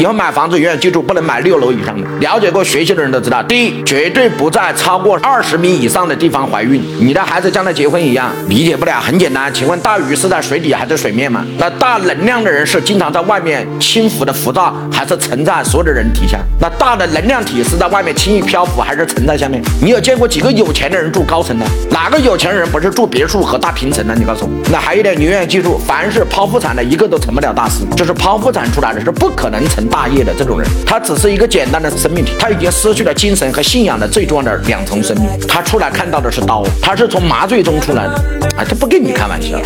以后买房子永远记住，不能买六楼以上的。了解过学习的人都知道，第一，绝对不在超过二十米以上的地方怀孕。你的孩子将来结婚一样，理解不了。很简单，请问大鱼是在水底还是水面嘛？那大能量的人是经常在外面轻浮的浮躁，还是沉在所有的人底下？那大的能量体是在外面轻易漂浮，还是沉在下面？你有见过几个有钱的人住高层的？哪个有钱人不是住别墅和大平层的？你告诉我。那还有一点，你永远记住，凡是剖腹产的，一个都成不了大师，就是剖腹产出来的是不可能成大业的这种人，他只是一个简单的生命体，他已经失去了精神和信仰的最重要的两重生命，他出来看到的是刀，他是从麻醉中出来的，啊，他不跟你开玩笑。